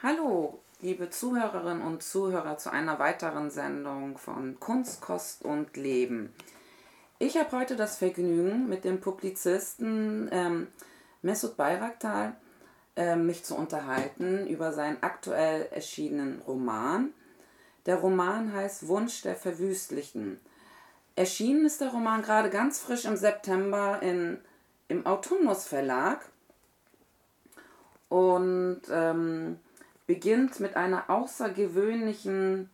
Hallo, liebe Zuhörerinnen und Zuhörer zu einer weiteren Sendung von Kunst, Kost und Leben. Ich habe heute das Vergnügen, mit dem Publizisten ähm, Mesut Bayraktar äh, mich zu unterhalten über seinen aktuell erschienenen Roman. Der Roman heißt Wunsch der Verwüstlichen. Erschienen ist der Roman gerade ganz frisch im September in, im Autumnus Verlag und ähm, beginnt mit einer außergewöhnlichen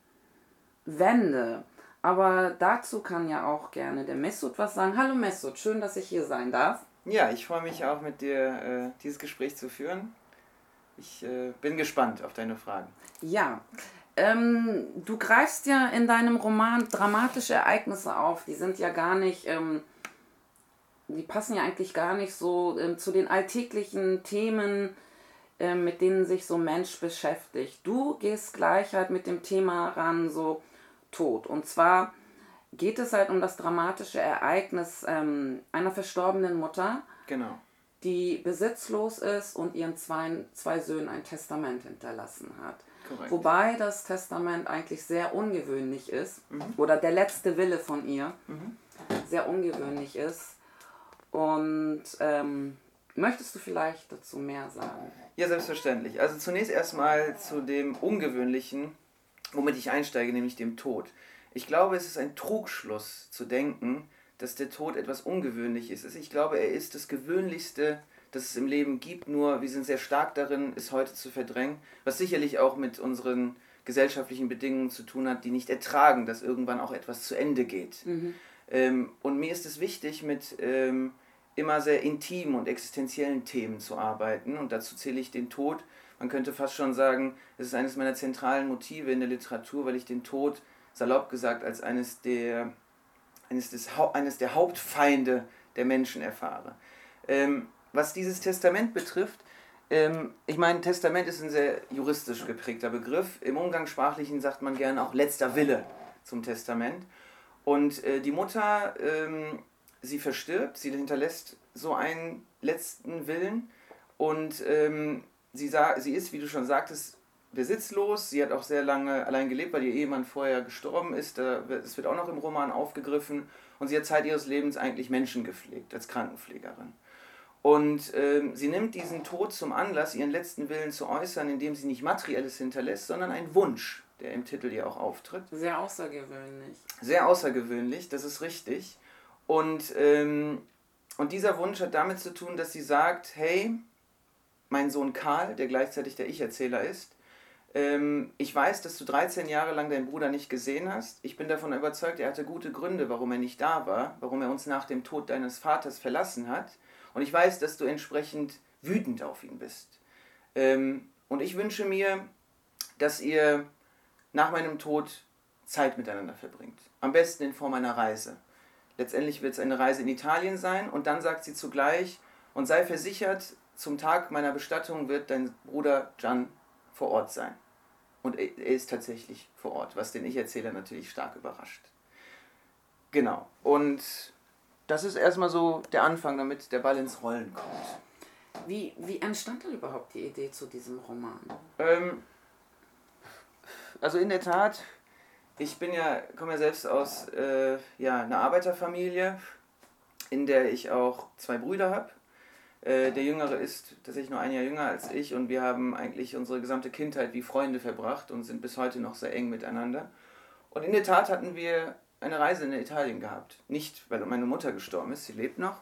Wende. Aber dazu kann ja auch gerne der Messut was sagen. Hallo Messut, schön, dass ich hier sein darf. Ja, ich freue mich auch mit dir äh, dieses Gespräch zu führen. Ich äh, bin gespannt auf deine Fragen. Ja, ähm, du greifst ja in deinem Roman dramatische Ereignisse auf. Die sind ja gar nicht, ähm, die passen ja eigentlich gar nicht so ähm, zu den alltäglichen Themen, äh, mit denen sich so ein Mensch beschäftigt. Du gehst gleich halt mit dem Thema ran, so Tod. Und zwar geht es halt um das dramatische Ereignis ähm, einer verstorbenen Mutter. Genau. Die besitzlos ist und ihren zwei, zwei Söhnen ein Testament hinterlassen hat. Korrekt. Wobei das Testament eigentlich sehr ungewöhnlich ist, mhm. oder der letzte Wille von ihr mhm. sehr ungewöhnlich ist. Und ähm, möchtest du vielleicht dazu mehr sagen? Ja, selbstverständlich. Also zunächst erstmal zu dem Ungewöhnlichen, womit ich einsteige, nämlich dem Tod. Ich glaube, es ist ein Trugschluss zu denken, dass der Tod etwas Ungewöhnliches ist. Ich glaube, er ist das Gewöhnlichste, das es im Leben gibt, nur wir sind sehr stark darin, es heute zu verdrängen, was sicherlich auch mit unseren gesellschaftlichen Bedingungen zu tun hat, die nicht ertragen, dass irgendwann auch etwas zu Ende geht. Mhm. Ähm, und mir ist es wichtig, mit ähm, immer sehr intimen und existenziellen Themen zu arbeiten und dazu zähle ich den Tod. Man könnte fast schon sagen, es ist eines meiner zentralen Motive in der Literatur, weil ich den Tod, salopp gesagt, als eines der, eines des, eines der Hauptfeinde der Menschen erfahre. Ähm, was dieses Testament betrifft, ähm, ich meine, Testament ist ein sehr juristisch geprägter Begriff. Im Umgangssprachlichen sagt man gerne auch letzter Wille zum Testament. Und äh, die Mutter, ähm, sie verstirbt, sie hinterlässt so einen letzten Willen und ähm, sie, sie ist, wie du schon sagtest, besitzlos. Sie hat auch sehr lange allein gelebt, weil ihr Ehemann vorher gestorben ist. Das wird auch noch im Roman aufgegriffen. Und sie hat Zeit ihres Lebens eigentlich Menschen gepflegt, als Krankenpflegerin. Und ähm, sie nimmt diesen Tod zum Anlass, ihren letzten Willen zu äußern, indem sie nicht Materielles hinterlässt, sondern einen Wunsch, der im Titel ja auch auftritt. Sehr außergewöhnlich. Sehr außergewöhnlich, das ist richtig. Und, ähm, und dieser Wunsch hat damit zu tun, dass sie sagt, hey, mein Sohn Karl, der gleichzeitig der Ich-Erzähler ist, ähm, ich weiß, dass du 13 Jahre lang deinen Bruder nicht gesehen hast. Ich bin davon überzeugt, er hatte gute Gründe, warum er nicht da war, warum er uns nach dem Tod deines Vaters verlassen hat. Und ich weiß, dass du entsprechend wütend auf ihn bist. Ähm, und ich wünsche mir, dass ihr nach meinem Tod Zeit miteinander verbringt. Am besten in Form einer Reise. Letztendlich wird es eine Reise in Italien sein und dann sagt sie zugleich, und sei versichert, zum Tag meiner Bestattung wird dein Bruder Jan vor Ort sein. Und er ist tatsächlich vor Ort, was den Ich-Erzähler natürlich stark überrascht. Genau. Und das ist erstmal so der Anfang, damit der Ball ins Rollen kommt. Wie, wie entstand denn überhaupt die Idee zu diesem Roman? Ähm, also in der Tat, ich bin ja, komme ja selbst aus äh, ja, einer Arbeiterfamilie, in der ich auch zwei Brüder habe. Äh, der Jüngere ist tatsächlich nur ein Jahr jünger als ich und wir haben eigentlich unsere gesamte Kindheit wie Freunde verbracht und sind bis heute noch sehr eng miteinander. Und in der Tat hatten wir eine Reise in Italien gehabt. Nicht, weil meine Mutter gestorben ist, sie lebt noch.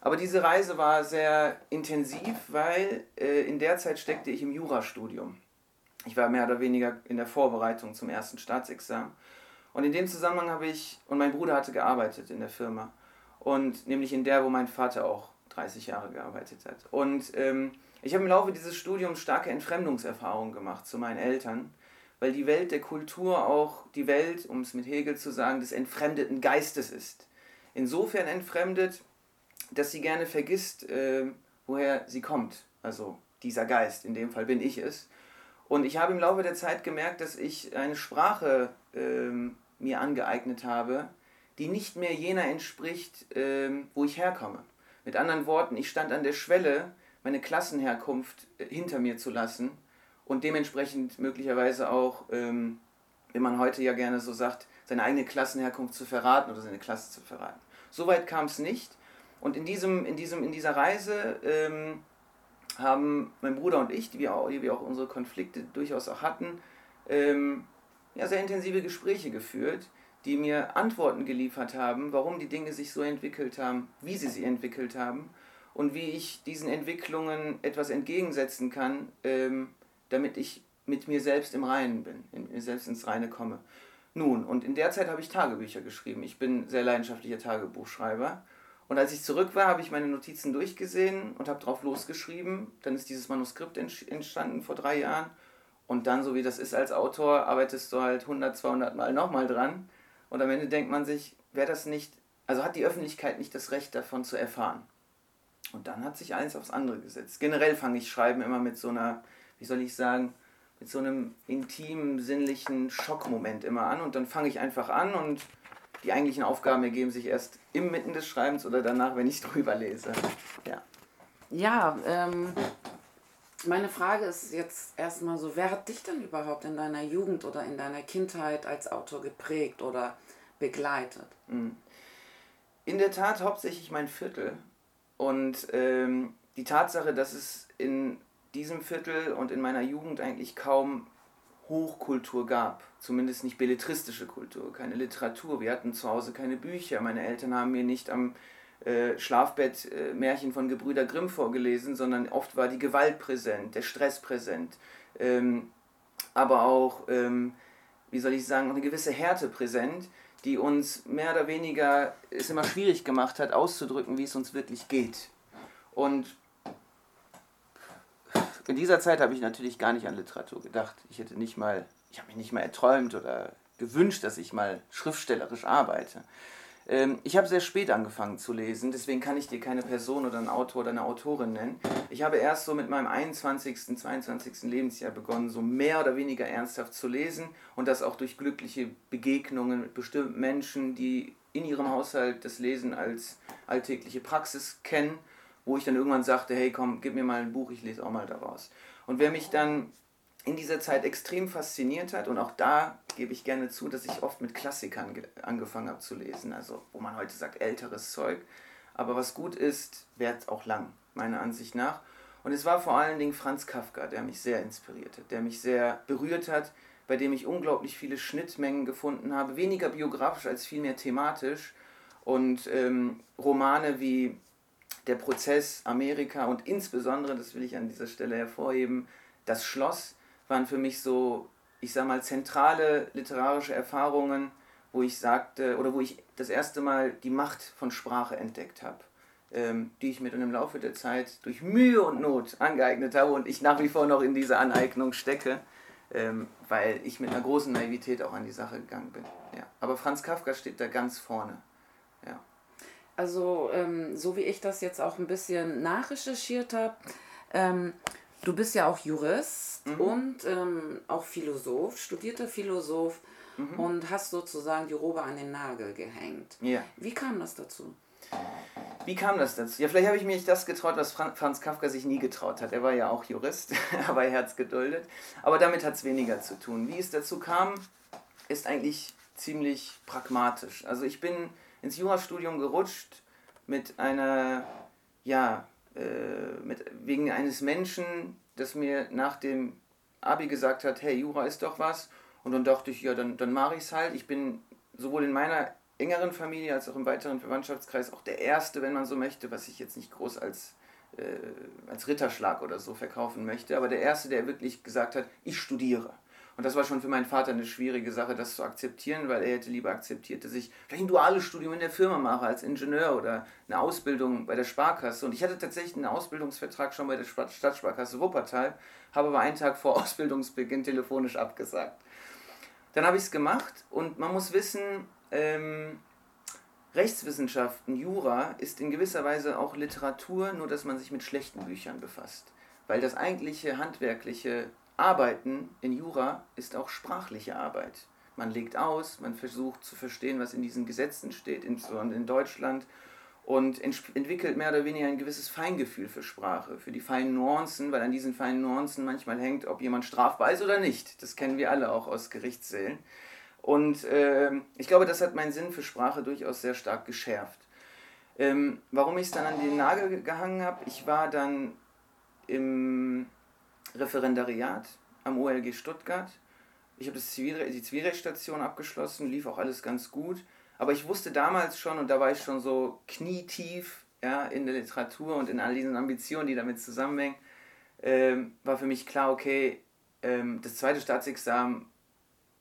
Aber diese Reise war sehr intensiv, weil äh, in der Zeit steckte ich im Jurastudium. Ich war mehr oder weniger in der Vorbereitung zum ersten Staatsexamen. Und in dem Zusammenhang habe ich, und mein Bruder hatte gearbeitet in der Firma. Und nämlich in der, wo mein Vater auch 30 Jahre gearbeitet hat. Und ähm, ich habe im Laufe dieses Studiums starke Entfremdungserfahrungen gemacht zu meinen Eltern weil die Welt der Kultur auch die Welt, um es mit Hegel zu sagen, des entfremdeten Geistes ist. Insofern entfremdet, dass sie gerne vergisst, äh, woher sie kommt. Also dieser Geist, in dem Fall bin ich es. Und ich habe im Laufe der Zeit gemerkt, dass ich eine Sprache äh, mir angeeignet habe, die nicht mehr jener entspricht, äh, wo ich herkomme. Mit anderen Worten, ich stand an der Schwelle, meine Klassenherkunft äh, hinter mir zu lassen und dementsprechend möglicherweise auch, ähm, wie man heute ja gerne so sagt, seine eigene Klassenherkunft zu verraten oder seine Klasse zu verraten. Soweit kam es nicht. Und in, diesem, in, diesem, in dieser Reise ähm, haben mein Bruder und ich, die wir auch, die wir auch unsere Konflikte durchaus auch hatten, ähm, ja, sehr intensive Gespräche geführt, die mir Antworten geliefert haben, warum die Dinge sich so entwickelt haben, wie sie sich entwickelt haben und wie ich diesen Entwicklungen etwas entgegensetzen kann, ähm, damit ich mit mir selbst im Reinen bin, in mir selbst ins Reine komme. Nun, und in der Zeit habe ich Tagebücher geschrieben. Ich bin sehr leidenschaftlicher Tagebuchschreiber. Und als ich zurück war, habe ich meine Notizen durchgesehen und habe drauf losgeschrieben. Dann ist dieses Manuskript entstanden vor drei Jahren. Und dann, so wie das ist als Autor, arbeitest du halt 100, 200 Mal nochmal dran. Und am Ende denkt man sich, wäre das nicht, also hat die Öffentlichkeit nicht das Recht davon zu erfahren. Und dann hat sich eins aufs andere gesetzt. Generell fange ich Schreiben immer mit so einer, wie soll ich sagen, mit so einem intimen, sinnlichen Schockmoment immer an. Und dann fange ich einfach an und die eigentlichen Aufgaben ergeben sich erst im Mitten des Schreibens oder danach, wenn ich drüber lese. Ja, ja ähm, meine Frage ist jetzt erstmal so, wer hat dich denn überhaupt in deiner Jugend oder in deiner Kindheit als Autor geprägt oder begleitet? Mhm. In der Tat hauptsächlich mein Viertel. Und ähm, die Tatsache, dass es in diesem Viertel und in meiner Jugend eigentlich kaum Hochkultur gab. Zumindest nicht belletristische Kultur, keine Literatur. Wir hatten zu Hause keine Bücher. Meine Eltern haben mir nicht am äh, Schlafbett äh, Märchen von Gebrüder Grimm vorgelesen, sondern oft war die Gewalt präsent, der Stress präsent. Ähm, aber auch, ähm, wie soll ich sagen, eine gewisse Härte präsent, die uns mehr oder weniger es immer schwierig gemacht hat, auszudrücken, wie es uns wirklich geht. Und in dieser Zeit habe ich natürlich gar nicht an Literatur gedacht. Ich hätte nicht mal, ich habe mich nicht mal erträumt oder gewünscht, dass ich mal schriftstellerisch arbeite. Ähm, ich habe sehr spät angefangen zu lesen, deswegen kann ich dir keine Person oder einen Autor oder eine Autorin nennen. Ich habe erst so mit meinem 21., 22. Lebensjahr begonnen, so mehr oder weniger ernsthaft zu lesen und das auch durch glückliche Begegnungen mit bestimmten Menschen, die in ihrem Haushalt das Lesen als alltägliche Praxis kennen wo ich dann irgendwann sagte, hey komm, gib mir mal ein Buch, ich lese auch mal daraus. Und wer mich dann in dieser Zeit extrem fasziniert hat, und auch da gebe ich gerne zu, dass ich oft mit Klassikern angefangen habe zu lesen, also wo man heute sagt, älteres Zeug. Aber was gut ist, währt auch lang, meiner Ansicht nach. Und es war vor allen Dingen Franz Kafka, der mich sehr inspiriert hat, der mich sehr berührt hat, bei dem ich unglaublich viele Schnittmengen gefunden habe, weniger biografisch als vielmehr thematisch. Und ähm, Romane wie der Prozess Amerika und insbesondere, das will ich an dieser Stelle hervorheben, das Schloss waren für mich so, ich sag mal, zentrale literarische Erfahrungen, wo ich sagte, oder wo ich das erste Mal die Macht von Sprache entdeckt habe, ähm, die ich mir dann im Laufe der Zeit durch Mühe und Not angeeignet habe und ich nach wie vor noch in dieser Aneignung stecke, ähm, weil ich mit einer großen Naivität auch an die Sache gegangen bin. Ja. Aber Franz Kafka steht da ganz vorne. Also, ähm, so wie ich das jetzt auch ein bisschen nachrecherchiert habe, ähm, du bist ja auch Jurist mhm. und ähm, auch Philosoph, studierter Philosoph mhm. und hast sozusagen die Robe an den Nagel gehängt. Ja. Wie kam das dazu? Wie kam das dazu? Ja, vielleicht habe ich mich das getraut, was Franz Kafka sich nie getraut hat. Er war ja auch Jurist, aber er hat es geduldet. Aber damit hat es weniger zu tun. Wie es dazu kam, ist eigentlich ziemlich pragmatisch. Also ich bin ins Jurastudium gerutscht mit einer, ja, äh, mit, wegen eines Menschen, das mir nach dem Abi gesagt hat, hey, Jura ist doch was. Und dann dachte ich, ja, dann, dann mache ich es halt. Ich bin sowohl in meiner engeren Familie als auch im weiteren Verwandtschaftskreis auch der Erste, wenn man so möchte, was ich jetzt nicht groß als, äh, als Ritterschlag oder so verkaufen möchte, aber der Erste, der wirklich gesagt hat, ich studiere. Und das war schon für meinen Vater eine schwierige Sache, das zu akzeptieren, weil er hätte lieber akzeptiert, dass ich vielleicht ein duales Studium in der Firma mache als Ingenieur oder eine Ausbildung bei der Sparkasse. Und ich hatte tatsächlich einen Ausbildungsvertrag schon bei der Stadtsparkasse Wuppertal, habe aber einen Tag vor Ausbildungsbeginn telefonisch abgesagt. Dann habe ich es gemacht und man muss wissen, ähm, Rechtswissenschaften, Jura ist in gewisser Weise auch Literatur, nur dass man sich mit schlechten Büchern befasst. Weil das eigentliche handwerkliche Arbeiten in Jura ist auch sprachliche Arbeit. Man legt aus, man versucht zu verstehen, was in diesen Gesetzen steht, insbesondere in Deutschland. und entwickelt mehr oder weniger ein gewisses Feingefühl für Sprache, für die feinen Nuancen, weil an diesen feinen Nuancen manchmal hängt, ob jemand strafbar ist oder nicht. Das kennen wir alle auch aus Gerichtssälen. Und äh, ich glaube, das hat meinen Sinn für Sprache durchaus sehr stark geschärft. Ähm, warum ich es dann an den Nagel gehangen habe, ich war dann im Referendariat am OLG Stuttgart. Ich habe die Zivilrechtsstation abgeschlossen, lief auch alles ganz gut. Aber ich wusste damals schon, und da war ich schon so knietief ja, in der Literatur und in all diesen Ambitionen, die damit zusammenhängen, ähm, war für mich klar, okay, ähm, das zweite Staatsexamen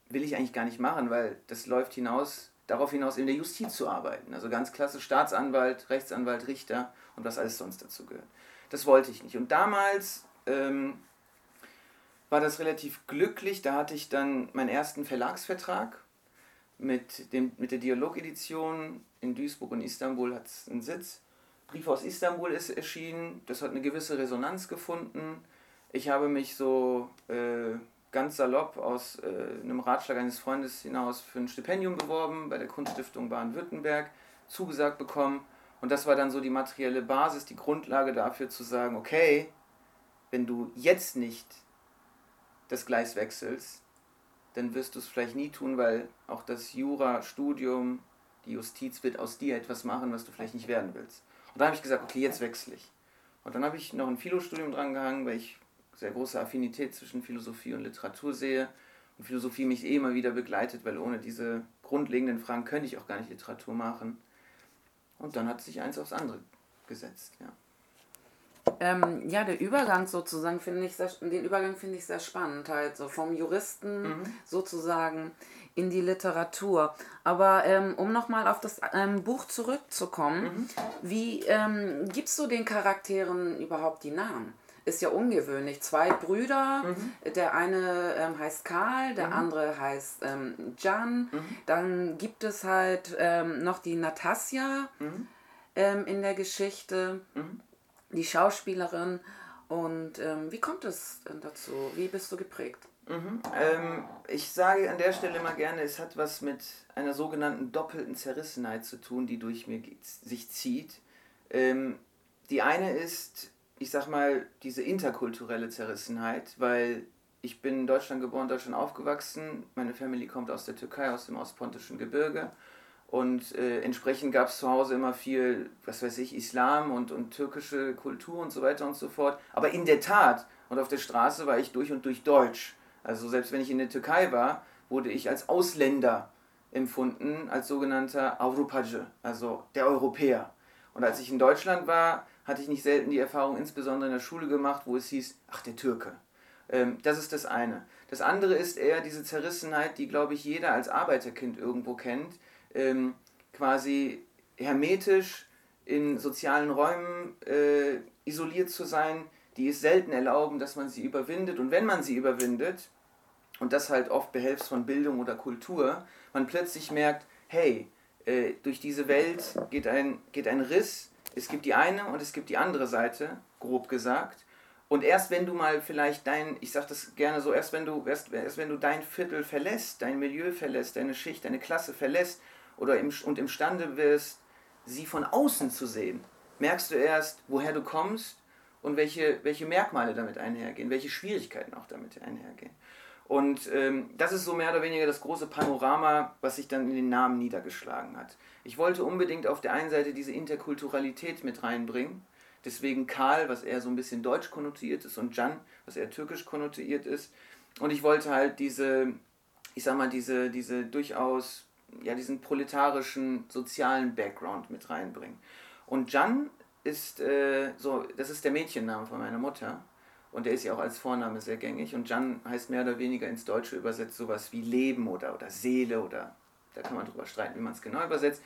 will ich eigentlich gar nicht machen, weil das läuft hinaus, darauf hinaus, in der Justiz zu arbeiten. Also ganz klassisch Staatsanwalt, Rechtsanwalt, Richter und was alles sonst dazu gehört. Das wollte ich nicht. Und damals ähm, war das relativ glücklich. Da hatte ich dann meinen ersten Verlagsvertrag mit, dem, mit der Dialogedition in Duisburg und Istanbul hat es einen Sitz. Brief aus Istanbul ist erschienen, das hat eine gewisse Resonanz gefunden. Ich habe mich so äh, ganz salopp aus äh, einem Ratschlag eines Freundes hinaus für ein Stipendium beworben bei der Kunststiftung Baden-Württemberg, zugesagt bekommen. Und das war dann so die materielle Basis, die Grundlage dafür zu sagen, okay, wenn du jetzt nicht das Gleis wechselst, dann wirst du es vielleicht nie tun, weil auch das Jurastudium, die Justiz wird aus dir etwas machen, was du vielleicht nicht werden willst. Und da habe ich gesagt, okay, jetzt wechsle ich. Und dann habe ich noch ein Philostudium dran gehangen, weil ich sehr große Affinität zwischen Philosophie und Literatur sehe und Philosophie mich eh immer wieder begleitet, weil ohne diese grundlegenden Fragen könnte ich auch gar nicht Literatur machen. Und dann hat sich eins aufs andere gesetzt, ja. Ähm, ja, der Übergang sozusagen finde ich sehr, den Übergang finde ich sehr spannend, halt so vom Juristen mhm. sozusagen in die Literatur. Aber ähm, um nochmal auf das ähm, Buch zurückzukommen, mhm. wie ähm, gibst du den Charakteren überhaupt die Namen? Ist ja ungewöhnlich. Zwei Brüder, mhm. der eine ähm, heißt Karl, der mhm. andere heißt ähm, Jan. Mhm. Dann gibt es halt ähm, noch die Natasja mhm. ähm, in der Geschichte. Die Schauspielerin. Und ähm, wie kommt es dazu? Wie bist du geprägt? Mhm. Ähm, ich sage an der Stelle immer gerne, es hat was mit einer sogenannten doppelten Zerrissenheit zu tun, die durch mir sich zieht. Ähm, die eine ist, ich sag mal, diese interkulturelle Zerrissenheit, weil ich bin in Deutschland geboren, Deutschland aufgewachsen. Meine Family kommt aus der Türkei, aus dem ostpontischen Gebirge. Und äh, entsprechend gab es zu Hause immer viel, was weiß ich, Islam und, und türkische Kultur und so weiter und so fort. Aber in der Tat, und auf der Straße war ich durch und durch deutsch. Also selbst wenn ich in der Türkei war, wurde ich als Ausländer empfunden, als sogenannter Avrupace, also der Europäer. Und als ich in Deutschland war, hatte ich nicht selten die Erfahrung, insbesondere in der Schule gemacht, wo es hieß, ach der Türke. Ähm, das ist das eine. Das andere ist eher diese Zerrissenheit, die, glaube ich, jeder als Arbeiterkind irgendwo kennt, ähm, quasi hermetisch in sozialen Räumen äh, isoliert zu sein, die es selten erlauben, dass man sie überwindet. Und wenn man sie überwindet, und das halt oft behelfst von Bildung oder Kultur, man plötzlich merkt, hey, äh, durch diese Welt geht ein, geht ein Riss, es gibt die eine und es gibt die andere Seite, grob gesagt. Und erst wenn du mal vielleicht dein, ich sag das gerne so, erst wenn du, erst, erst wenn du dein Viertel verlässt, dein Milieu verlässt, deine Schicht, deine Klasse verlässt oder im, und imstande wirst, sie von außen zu sehen, merkst du erst, woher du kommst und welche, welche Merkmale damit einhergehen, welche Schwierigkeiten auch damit einhergehen. Und ähm, das ist so mehr oder weniger das große Panorama, was sich dann in den Namen niedergeschlagen hat. Ich wollte unbedingt auf der einen Seite diese Interkulturalität mit reinbringen. Deswegen Karl, was eher so ein bisschen deutsch konnotiert ist, und Jan, was eher türkisch konnotiert ist. Und ich wollte halt diese, ich sag mal, diese, diese durchaus ja, diesen proletarischen sozialen Background mit reinbringen. Und Jan ist äh, so, das ist der Mädchenname von meiner Mutter. Und der ist ja auch als Vorname sehr gängig. Und Jan heißt mehr oder weniger ins Deutsche übersetzt sowas wie Leben oder, oder Seele oder da kann man drüber streiten, wie man es genau übersetzt.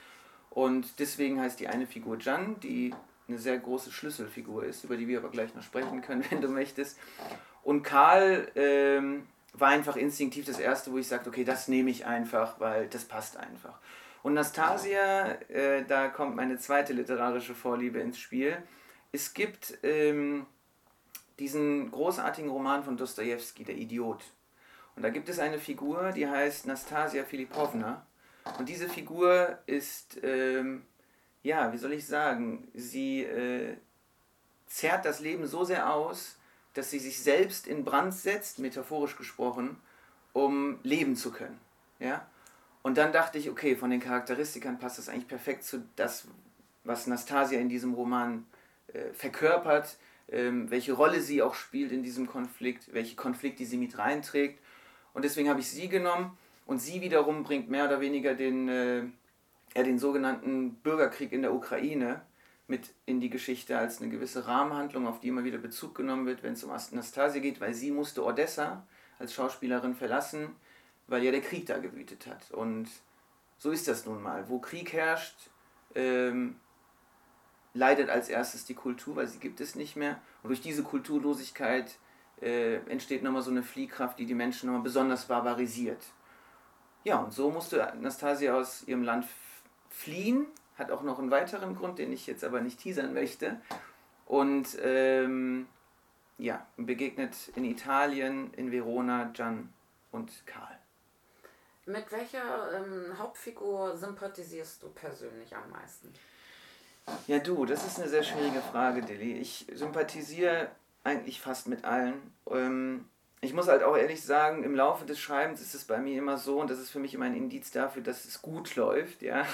Und deswegen heißt die eine Figur Jan, die eine sehr große Schlüsselfigur ist, über die wir aber gleich noch sprechen können, wenn du möchtest. Und Karl ähm, war einfach instinktiv das erste, wo ich sagte, okay, das nehme ich einfach, weil das passt einfach. Und Nastasia, äh, da kommt meine zweite literarische Vorliebe ins Spiel. Es gibt ähm, diesen großartigen Roman von Dostoevsky, Der Idiot. Und da gibt es eine Figur, die heißt Nastasia Filipovna. Und diese Figur ist ähm, ja, wie soll ich sagen, sie äh, zerrt das Leben so sehr aus, dass sie sich selbst in Brand setzt, metaphorisch gesprochen, um leben zu können. Ja? Und dann dachte ich, okay, von den Charakteristikern passt das eigentlich perfekt zu das, was Nastasia in diesem Roman äh, verkörpert, ähm, welche Rolle sie auch spielt in diesem Konflikt, welche Konflikte sie mit reinträgt. Und deswegen habe ich sie genommen und sie wiederum bringt mehr oder weniger den, äh, ja, den sogenannten Bürgerkrieg in der Ukraine mit in die Geschichte als eine gewisse Rahmenhandlung, auf die immer wieder Bezug genommen wird, wenn es um Anastasia geht, weil sie musste Odessa als Schauspielerin verlassen, weil ja der Krieg da gewütet hat. Und so ist das nun mal. Wo Krieg herrscht, ähm, leidet als erstes die Kultur, weil sie gibt es nicht mehr. Und durch diese Kulturlosigkeit äh, entsteht nochmal so eine Fliehkraft, die die Menschen nochmal besonders barbarisiert. Ja, und so musste Anastasia aus ihrem Land fliehen. Hat auch noch einen weiteren Grund, den ich jetzt aber nicht teasern möchte. Und ähm, ja, begegnet in Italien, in Verona, Gian und Karl. Mit welcher ähm, Hauptfigur sympathisierst du persönlich am meisten? Ja, du, das ist eine sehr schwierige Frage, Dilly. Ich sympathisiere eigentlich fast mit allen. Ähm, ich muss halt auch ehrlich sagen, im Laufe des Schreibens ist es bei mir immer so, und das ist für mich immer ein Indiz dafür, dass es gut läuft, ja,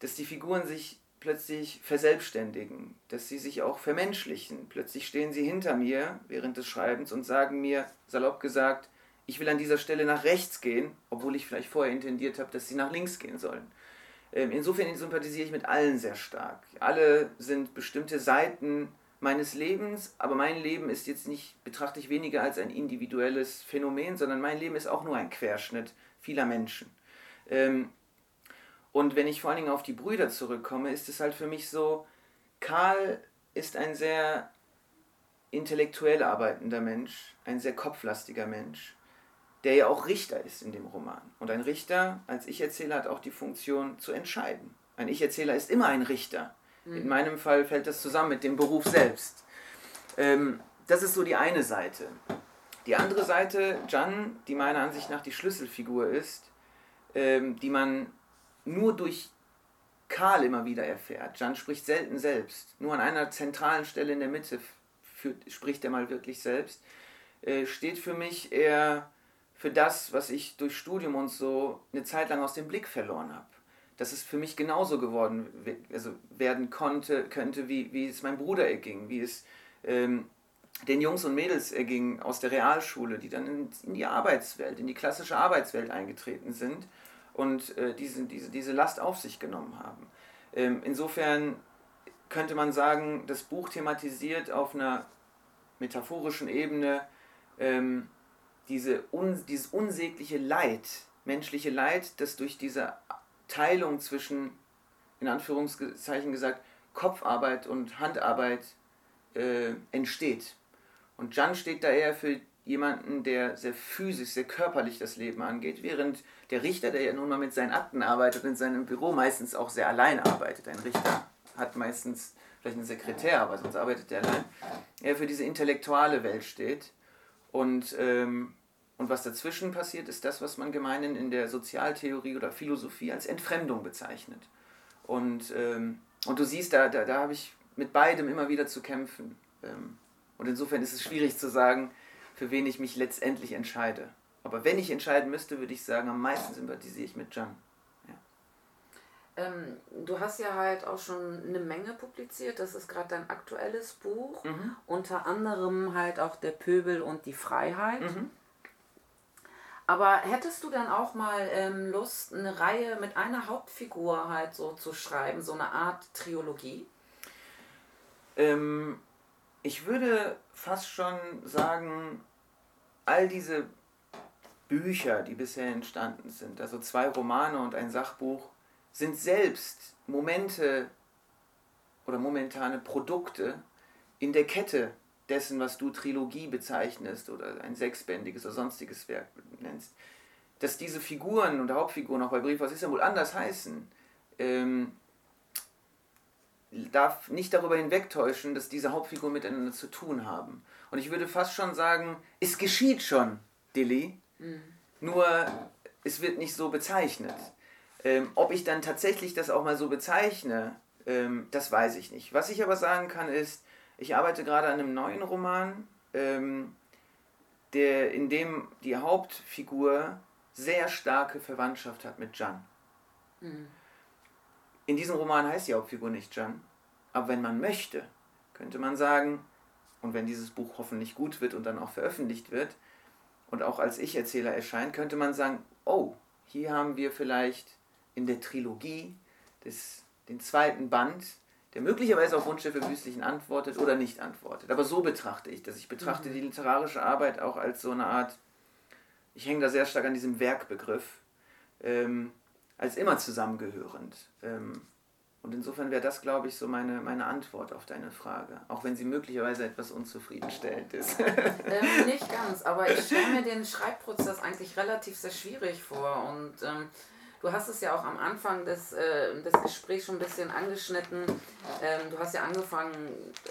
dass die Figuren sich plötzlich verselbstständigen, dass sie sich auch vermenschlichen. Plötzlich stehen sie hinter mir während des Schreibens und sagen mir, salopp gesagt, ich will an dieser Stelle nach rechts gehen, obwohl ich vielleicht vorher intendiert habe, dass sie nach links gehen sollen. Ähm, insofern sympathisiere ich mit allen sehr stark. Alle sind bestimmte Seiten meines Lebens, aber mein Leben ist jetzt nicht, betrachte ich weniger als ein individuelles Phänomen, sondern mein Leben ist auch nur ein Querschnitt vieler Menschen. Ähm, und wenn ich vor allen Dingen auf die Brüder zurückkomme, ist es halt für mich so, Karl ist ein sehr intellektuell arbeitender Mensch, ein sehr kopflastiger Mensch der ja auch Richter ist in dem Roman. Und ein Richter als Ich-Erzähler hat auch die Funktion zu entscheiden. Ein Ich-Erzähler ist immer ein Richter. Mhm. In meinem Fall fällt das zusammen mit dem Beruf selbst. Ähm, das ist so die eine Seite. Die andere Seite, Jan, die meiner Ansicht nach die Schlüsselfigur ist, ähm, die man nur durch Karl immer wieder erfährt. Jan spricht selten selbst. Nur an einer zentralen Stelle in der Mitte führt, spricht er mal wirklich selbst. Äh, steht für mich eher für das, was ich durch Studium und so eine Zeit lang aus dem Blick verloren habe. Dass es für mich genauso geworden also werden konnte, könnte, wie, wie es meinem Bruder erging, wie es ähm, den Jungs und Mädels erging aus der Realschule, die dann in, in, die Arbeitswelt, in die klassische Arbeitswelt eingetreten sind und äh, diese, diese, diese Last auf sich genommen haben. Ähm, insofern könnte man sagen, das Buch thematisiert auf einer metaphorischen Ebene ähm, diese un, dieses unsägliche Leid, menschliche Leid, das durch diese Teilung zwischen, in Anführungszeichen gesagt, Kopfarbeit und Handarbeit äh, entsteht. Und Jan steht da eher für jemanden, der sehr physisch, sehr körperlich das Leben angeht, während der Richter, der ja nun mal mit seinen Akten arbeitet, in seinem Büro meistens auch sehr allein arbeitet. Ein Richter hat meistens vielleicht einen Sekretär, aber sonst arbeitet er allein. Er für diese intellektuelle Welt steht und ähm, und was dazwischen passiert, ist das, was man gemeinhin in der Sozialtheorie oder Philosophie als Entfremdung bezeichnet. Und, ähm, und du siehst, da, da, da habe ich mit beidem immer wieder zu kämpfen. Ähm, und insofern ist es schwierig zu sagen, für wen ich mich letztendlich entscheide. Aber wenn ich entscheiden müsste, würde ich sagen, am meisten sympathisiere ich mit Jan. Ja. Ähm, du hast ja halt auch schon eine Menge publiziert. Das ist gerade dein aktuelles Buch. Mhm. Unter anderem halt auch Der Pöbel und die Freiheit. Mhm. Aber hättest du dann auch mal ähm, Lust, eine Reihe mit einer Hauptfigur halt so zu schreiben, so eine Art Trilogie? Ähm, ich würde fast schon sagen, all diese Bücher, die bisher entstanden sind, also zwei Romane und ein Sachbuch, sind selbst Momente oder momentane Produkte in der Kette dessen, was du Trilogie bezeichnest oder ein sechsbändiges oder sonstiges Werk nennst, dass diese Figuren und Hauptfiguren auch bei Brief aus Istanbul anders heißen, ähm, darf nicht darüber hinwegtäuschen, dass diese Hauptfiguren miteinander zu tun haben. Und ich würde fast schon sagen, es geschieht schon, Dilly, mhm. nur es wird nicht so bezeichnet. Ähm, ob ich dann tatsächlich das auch mal so bezeichne, Ähm, das weiß ich nicht. Was ich aber sagen kann ist, ich arbeite gerade an einem neuen Roman, ähm, der, in dem die Hauptfigur sehr starke Verwandtschaft hat mit Jan. Mhm. In diesem Roman heißt die Hauptfigur nicht Jan, aber wenn man möchte, könnte man sagen, und wenn dieses Buch hoffentlich gut wird und dann auch veröffentlicht wird und auch als Ich-Erzähler erscheint, könnte man sagen, oh, hier haben wir vielleicht in der Trilogie des, den zweiten Band, der möglicherweise auf Wunsch der Verwüstlichen antwortet oder nicht antwortet. Aber so betrachte ich das. Ich betrachte mhm. die literarische Arbeit auch als so eine Art, ich hänge da sehr stark an diesem Werkbegriff, ähm, als immer zusammengehörend. Ähm, und insofern wäre das, glaube ich, so meine, meine Antwort auf deine Frage. Auch wenn sie möglicherweise etwas unzufriedenstellend ist. ähm, nicht ganz, aber ich stelle mir den Schreibprozess eigentlich relativ sehr schwierig vor. Und ähm, du hast es ja auch am Anfang des, äh, des Gesprächs schon ein bisschen angeschnitten. Ähm, du hast ja angefangen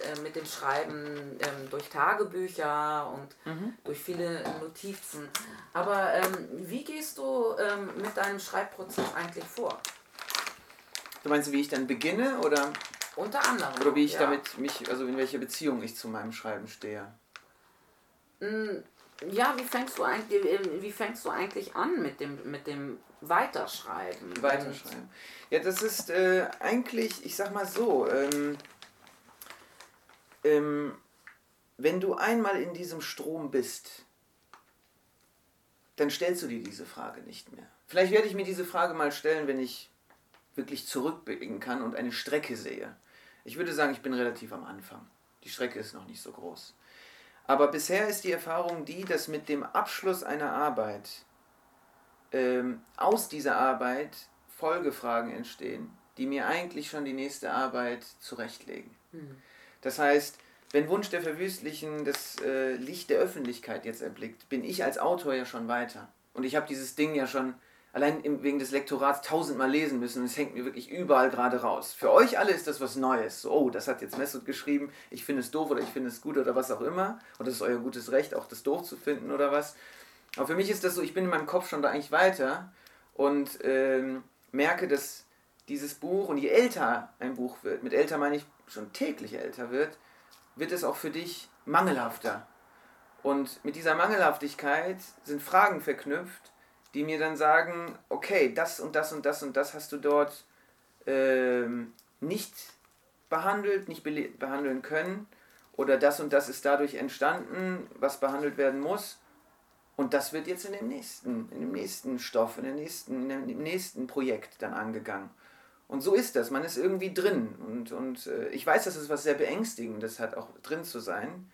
äh, mit dem Schreiben ähm, durch Tagebücher und mhm. durch viele Notizen. Aber ähm, wie gehst du ähm, mit deinem Schreibprozess eigentlich vor? Du meinst, wie ich dann beginne oder? Unter anderem. Oder wie ich ja. damit mich, also in welcher Beziehung ich zu meinem Schreiben stehe? Mm, ja, wie fängst du eigentlich, äh, wie fängst du eigentlich an mit dem, mit dem Weiterschreiben? Weiterschreiben. Ja, das ist äh, eigentlich, ich sag mal so, ähm, ähm, wenn du einmal in diesem Strom bist, dann stellst du dir diese Frage nicht mehr. Vielleicht werde ich mir diese Frage mal stellen, wenn ich wirklich zurückblicken kann und eine Strecke sehe. Ich würde sagen, ich bin relativ am Anfang. Die Strecke ist noch nicht so groß. Aber bisher ist die Erfahrung die, dass mit dem Abschluss einer Arbeit ähm, aus dieser Arbeit Folgefragen entstehen, die mir eigentlich schon die nächste Arbeit zurechtlegen. Mhm. Das heißt, wenn Wunsch der Verwüstlichen das äh, Licht der Öffentlichkeit jetzt erblickt, bin ich als Autor ja schon weiter. Und ich habe dieses Ding ja schon allein wegen des Lektorats tausendmal lesen müssen und es hängt mir wirklich überall gerade raus. Für euch alle ist das was Neues. So, oh, das hat jetzt Messut geschrieben, ich finde es doof oder ich finde es gut oder was auch immer. Und das ist euer gutes Recht, auch das doof zu finden oder was. Aber für mich ist das so, ich bin in meinem Kopf schon da eigentlich weiter und ähm, merke, dass dieses Buch, und je älter ein Buch wird, mit älter meine ich schon täglich älter wird, wird es auch für dich mangelhafter. Und mit dieser Mangelhaftigkeit sind Fragen verknüpft, die mir dann sagen, okay, das und das und das und das hast du dort ähm, nicht behandelt, nicht behandeln können oder das und das ist dadurch entstanden, was behandelt werden muss. Und das wird jetzt in dem nächsten, in dem nächsten Stoff, in, der nächsten, in dem nächsten Projekt dann angegangen. Und so ist das, man ist irgendwie drin. Und, und äh, ich weiß, dass es was sehr Beängstigendes hat, auch drin zu sein.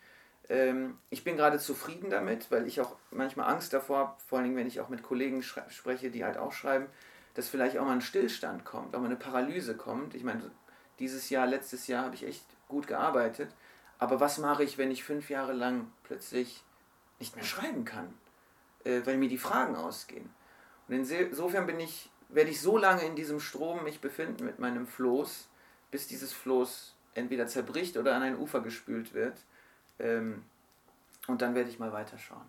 Ähm, ich bin gerade zufrieden damit, weil ich auch manchmal Angst davor habe, vor allem wenn ich auch mit Kollegen spreche, die halt auch schreiben, dass vielleicht auch mal ein Stillstand kommt, auch mal eine Paralyse kommt. Ich meine, dieses Jahr, letztes Jahr habe ich echt gut gearbeitet, aber was mache ich, wenn ich fünf Jahre lang plötzlich nicht mehr schreiben kann, äh, weil mir die Fragen ausgehen? Und insofern bin ich, werde ich so lange in diesem Strom mich befinden mit meinem Floß, bis dieses Floß entweder zerbricht oder an ein Ufer gespült wird ähm, und dann werde ich mal weiterschauen.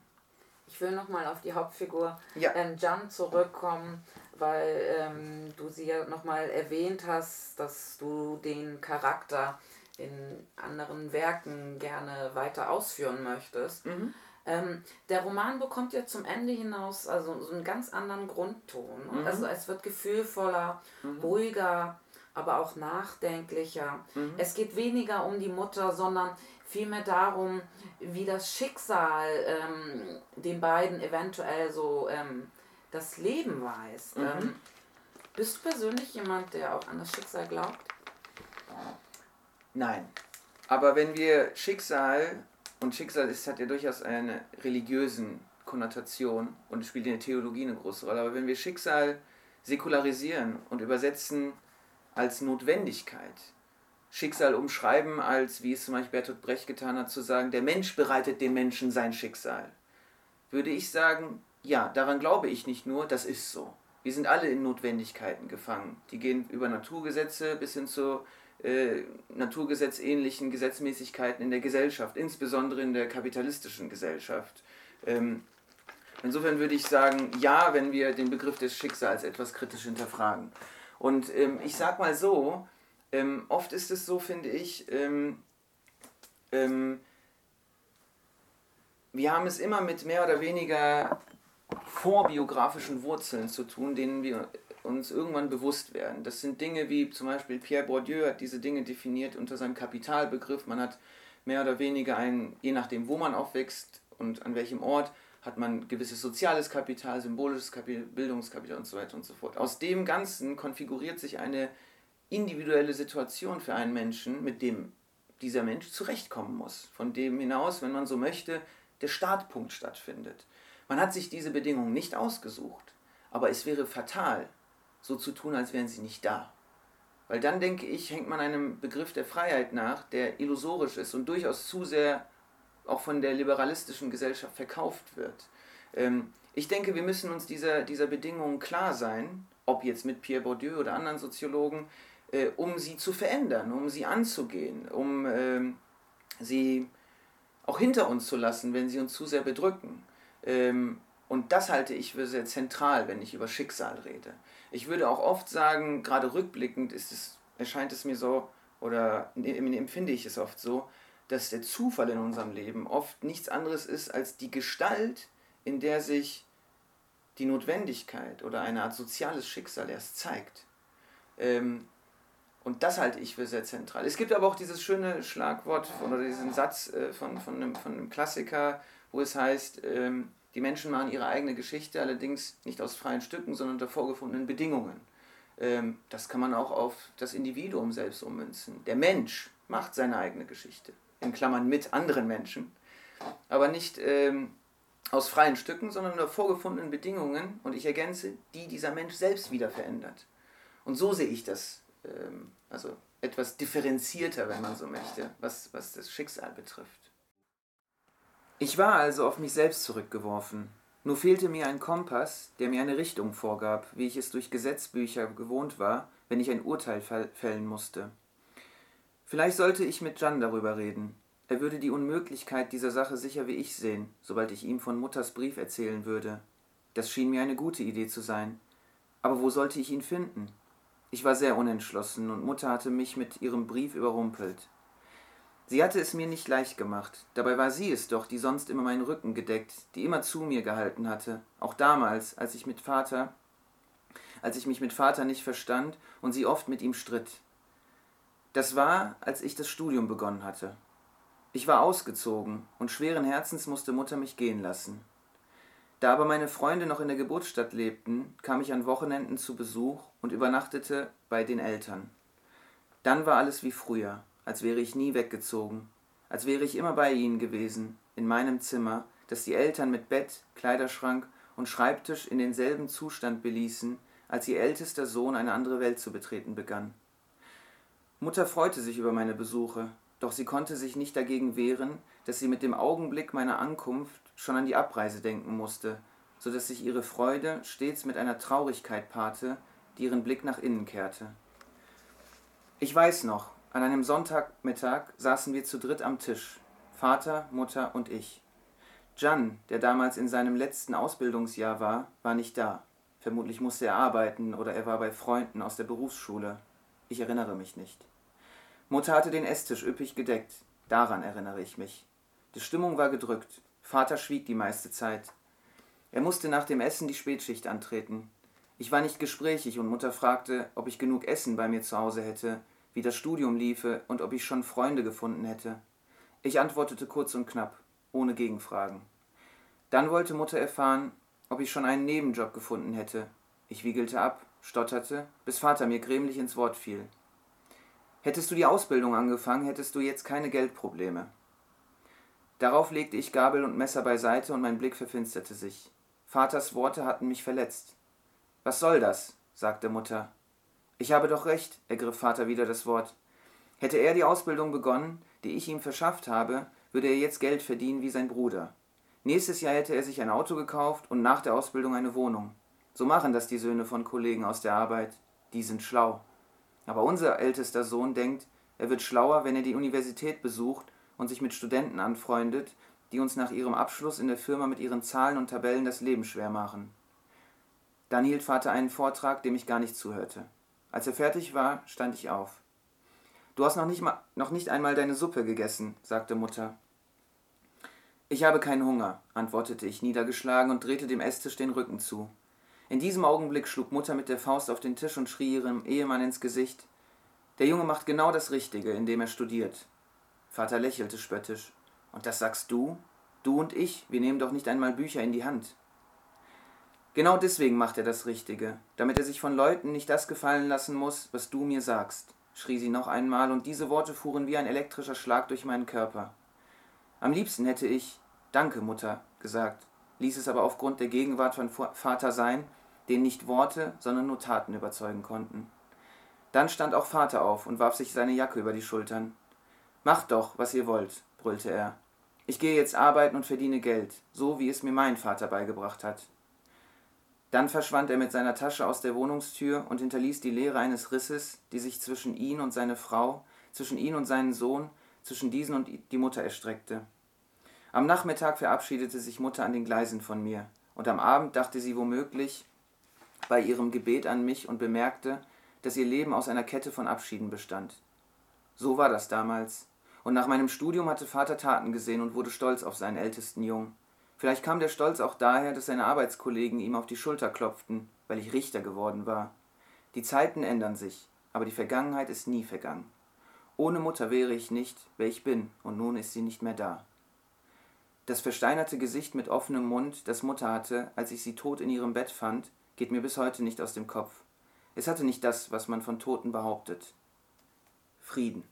Ich will nochmal auf die Hauptfigur ja. ähm, Jan zurückkommen, weil ähm, du sie ja nochmal erwähnt hast, dass du den Charakter in anderen Werken gerne weiter ausführen möchtest. Mhm. Ähm, der Roman bekommt ja zum Ende hinaus also so einen ganz anderen Grundton. Mhm. Also es wird gefühlvoller, mhm. ruhiger, aber auch nachdenklicher. Mhm. Es geht weniger um die Mutter, sondern vielmehr darum, wie das Schicksal ähm, den beiden eventuell so ähm, das Leben weist. Mhm. Ähm, bist du persönlich jemand, der auch an das Schicksal glaubt? Nein. Aber wenn wir Schicksal, und Schicksal ist, hat ja durchaus eine religiöse Konnotation und spielt in der Theologie eine große Rolle, aber wenn wir Schicksal säkularisieren und übersetzen als Notwendigkeit, Schicksal umschreiben, als, wie es zum Beispiel Bertolt Brecht getan hat, zu sagen, der Mensch bereitet dem Menschen sein Schicksal, würde ich sagen, ja, daran glaube ich nicht nur, das ist so. Wir sind alle in Notwendigkeiten gefangen. Die gehen über Naturgesetze bis hin zu äh, naturgesetzähnlichen Gesetzmäßigkeiten in der Gesellschaft, insbesondere in der kapitalistischen Gesellschaft. Ähm, insofern würde ich sagen, ja, wenn wir den Begriff des Schicksals etwas kritisch hinterfragen. Und ähm, ich sage mal so, Ähm, oft ist es so, finde ich, ähm, ähm, wir haben es immer mit mehr oder weniger vorbiografischen Wurzeln zu tun, denen wir uns irgendwann bewusst werden. Das sind Dinge wie zum Beispiel Pierre Bourdieu hat diese Dinge definiert unter seinem Kapitalbegriff. Man hat mehr oder weniger ein, je nachdem, wo man aufwächst und an welchem Ort, hat man gewisses soziales Kapital, symbolisches Kapital, Bildungskapital und so weiter und so fort. Aus dem Ganzen konfiguriert sich eine individuelle Situation für einen Menschen, mit dem dieser Mensch zurechtkommen muss, von dem hinaus, wenn man so möchte, der Startpunkt stattfindet. Man hat sich diese Bedingungen nicht ausgesucht, aber es wäre fatal, so zu tun, als wären sie nicht da. Weil dann, denke ich, hängt man einem Begriff der Freiheit nach, der illusorisch ist und durchaus zu sehr auch von der liberalistischen Gesellschaft verkauft wird. Ähm, ich denke, wir müssen uns dieser, dieser Bedingungen klar sein, ob jetzt mit Pierre Bourdieu oder anderen Soziologen, äh, um sie zu verändern, um sie anzugehen, um ähm, sie auch hinter uns zu lassen, wenn sie uns zu sehr bedrücken. Ähm, und das halte ich für sehr zentral, wenn ich über Schicksal rede. Ich würde auch oft sagen, gerade rückblickend ist es, erscheint es mir so, oder empfinde ich es oft so, dass der Zufall in unserem Leben oft nichts anderes ist als die Gestalt, in der sich die Notwendigkeit oder eine Art soziales Schicksal erst zeigt. Ähm, und das halte ich für sehr zentral. Es gibt aber auch dieses schöne Schlagwort von, oder diesen Satz äh, von, von, einem, von einem Klassiker, wo es heißt, ähm, die Menschen machen ihre eigene Geschichte, allerdings nicht aus freien Stücken, sondern unter vorgefundenen Bedingungen. Ähm, das kann man auch auf das Individuum selbst ummünzen. Der Mensch macht seine eigene Geschichte, in Klammern mit anderen Menschen, aber nicht ähm, aus freien Stücken, sondern unter vorgefundenen Bedingungen und ich ergänze, die dieser Mensch selbst wieder verändert. Und so sehe ich das ähm, also etwas differenzierter, wenn man so möchte, was, was das Schicksal betrifft. Ich war also auf mich selbst zurückgeworfen. Nur fehlte mir ein Kompass, der mir eine Richtung vorgab, wie ich es durch Gesetzbücher gewohnt war, wenn ich ein Urteil fällen musste. Vielleicht sollte ich mit Jan darüber reden. Er würde die Unmöglichkeit dieser Sache sicher wie ich sehen, sobald ich ihm von Mutters Brief erzählen würde. Das schien mir eine gute Idee zu sein. Aber wo sollte ich ihn finden? Ich war sehr unentschlossen, und Mutter hatte mich mit ihrem Brief überrumpelt. Sie hatte es mir nicht leicht gemacht, dabei war sie es doch, die sonst immer meinen Rücken gedeckt, die immer zu mir gehalten hatte, auch damals, als ich mit Vater, als ich mich mit Vater nicht verstand und sie oft mit ihm stritt. Das war, als ich das Studium begonnen hatte. Ich war ausgezogen, und schweren Herzens musste Mutter mich gehen lassen. Da aber meine Freunde noch in der Geburtsstadt lebten, kam ich an Wochenenden zu Besuch und übernachtete bei den Eltern. Dann war alles wie früher, als wäre ich nie weggezogen, als wäre ich immer bei ihnen gewesen, in meinem Zimmer, das die Eltern mit Bett, Kleiderschrank und Schreibtisch in denselben Zustand beließen, als ihr ältester Sohn eine andere Welt zu betreten begann. Mutter freute sich über meine Besuche, doch sie konnte sich nicht dagegen wehren, dass sie mit dem Augenblick meiner Ankunft schon an die Abreise denken musste, so dass sich ihre Freude stets mit einer Traurigkeit paarte, die ihren Blick nach innen kehrte. Ich weiß noch, an einem Sonntagmittag saßen wir zu dritt am Tisch, Vater, Mutter und ich. Jan, der damals in seinem letzten Ausbildungsjahr war, war nicht da. Vermutlich musste er arbeiten oder er war bei Freunden aus der Berufsschule. Ich erinnere mich nicht. Mutter hatte den Esstisch üppig gedeckt. Daran erinnere ich mich. Die Stimmung war gedrückt. Vater schwieg die meiste Zeit. Er musste nach dem Essen die Spätschicht antreten. Ich war nicht gesprächig und Mutter fragte, ob ich genug Essen bei mir zu Hause hätte, wie das Studium liefe und ob ich schon Freunde gefunden hätte. Ich antwortete kurz und knapp, ohne Gegenfragen. Dann wollte Mutter erfahren, ob ich schon einen Nebenjob gefunden hätte. Ich wiegelte ab, stotterte, bis Vater mir grämlich ins Wort fiel. Hättest du die Ausbildung angefangen, hättest du jetzt keine Geldprobleme. Darauf legte ich Gabel und Messer beiseite und mein Blick verfinsterte sich. Vaters Worte hatten mich verletzt. Was soll das? sagte Mutter. Ich habe doch recht, ergriff Vater wieder das Wort. Hätte er die Ausbildung begonnen, die ich ihm verschafft habe, würde er jetzt Geld verdienen wie sein Bruder. Nächstes Jahr hätte er sich ein Auto gekauft und nach der Ausbildung eine Wohnung. So machen das die Söhne von Kollegen aus der Arbeit. Die sind schlau. Aber unser ältester Sohn denkt, er wird schlauer, wenn er die Universität besucht und sich mit Studenten anfreundet, die uns nach ihrem Abschluss in der Firma mit ihren Zahlen und Tabellen das Leben schwer machen. Dann hielt Vater einen Vortrag, dem ich gar nicht zuhörte. Als er fertig war, stand ich auf. Du hast noch nicht, mal, noch nicht einmal deine Suppe gegessen, sagte Mutter. Ich habe keinen Hunger, antwortete ich niedergeschlagen und drehte dem Esstisch den Rücken zu. In diesem Augenblick schlug Mutter mit der Faust auf den Tisch und schrie ihrem Ehemann ins Gesicht Der Junge macht genau das Richtige, indem er studiert. Vater lächelte spöttisch. Und das sagst du? Du und ich, wir nehmen doch nicht einmal Bücher in die Hand. Genau deswegen macht er das Richtige, damit er sich von Leuten nicht das gefallen lassen muss, was du mir sagst, schrie sie noch einmal, und diese Worte fuhren wie ein elektrischer Schlag durch meinen Körper. Am liebsten hätte ich Danke, Mutter, gesagt, ließ es aber aufgrund der Gegenwart von Vater sein, den nicht Worte, sondern nur Taten überzeugen konnten. Dann stand auch Vater auf und warf sich seine Jacke über die Schultern. Macht doch, was ihr wollt, brüllte er. Ich gehe jetzt arbeiten und verdiene Geld, so wie es mir mein Vater beigebracht hat. Dann verschwand er mit seiner Tasche aus der Wohnungstür und hinterließ die Leere eines Risses, die sich zwischen ihn und seine Frau, zwischen ihn und seinen Sohn, zwischen diesen und die Mutter erstreckte. Am Nachmittag verabschiedete sich Mutter an den Gleisen von mir, und am Abend dachte sie womöglich bei ihrem Gebet an mich und bemerkte, dass ihr Leben aus einer Kette von Abschieden bestand. So war das damals, und nach meinem Studium hatte Vater Taten gesehen und wurde stolz auf seinen ältesten Jungen. Vielleicht kam der Stolz auch daher, dass seine Arbeitskollegen ihm auf die Schulter klopften, weil ich Richter geworden war. Die Zeiten ändern sich, aber die Vergangenheit ist nie vergangen. Ohne Mutter wäre ich nicht, wer ich bin, und nun ist sie nicht mehr da. Das versteinerte Gesicht mit offenem Mund, das Mutter hatte, als ich sie tot in ihrem Bett fand, geht mir bis heute nicht aus dem Kopf. Es hatte nicht das, was man von Toten behauptet. Frieden.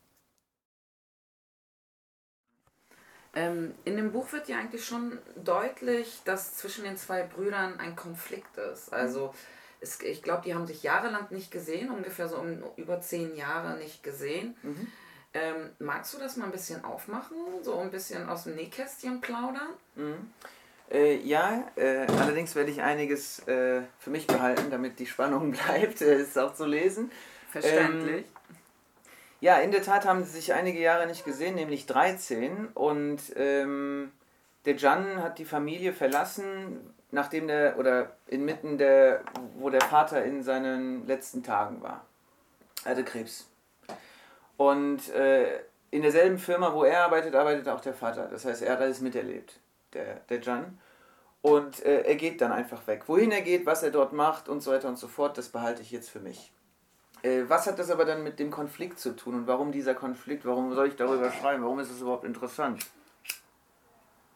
Ähm, in dem Buch wird ja eigentlich schon deutlich, dass zwischen den zwei Brüdern ein Konflikt ist. Also es, ich glaube, die haben sich jahrelang nicht gesehen, ungefähr so um über zehn Jahre nicht gesehen. Mhm. Ähm, magst du das mal ein bisschen aufmachen, so ein bisschen aus dem Nähkästchen plaudern? Mhm. Äh, ja, äh, allerdings werde ich einiges äh, für mich behalten, damit die Spannung bleibt, es auch zu lesen. Verständlich. Ähm, ja, in der Tat haben sie sich einige Jahre nicht gesehen, nämlich 13. Und ähm, der Jan hat die Familie verlassen, nachdem der, oder inmitten der, wo der Vater in seinen letzten Tagen war. Er hatte Krebs. Und äh, in derselben Firma, wo er arbeitet, arbeitet auch der Vater. Das heißt, er hat alles miterlebt, der, der Jan. Und äh, er geht dann einfach weg. Wohin er geht, was er dort macht und so weiter und so fort, das behalte ich jetzt für mich. Äh, was hat das aber dann mit dem Konflikt zu tun und warum dieser Konflikt? Warum soll ich darüber schreiben? Warum ist es überhaupt interessant?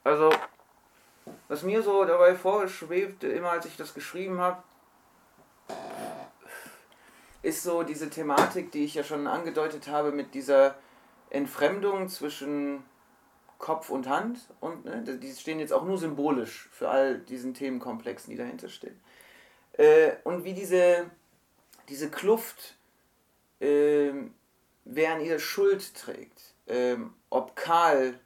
Also, was mir so dabei vorschwebte, immer als ich das geschrieben habe, ist so diese Thematik, die ich ja schon angedeutet habe, mit dieser Entfremdung zwischen Kopf und Hand. Und ne, die stehen jetzt auch nur symbolisch für all diesen Themenkomplexen, die dahinter stehen. Äh, und wie diese, diese Kluft ähm, wer an ihr Schuld trägt. Ähm, ob Karl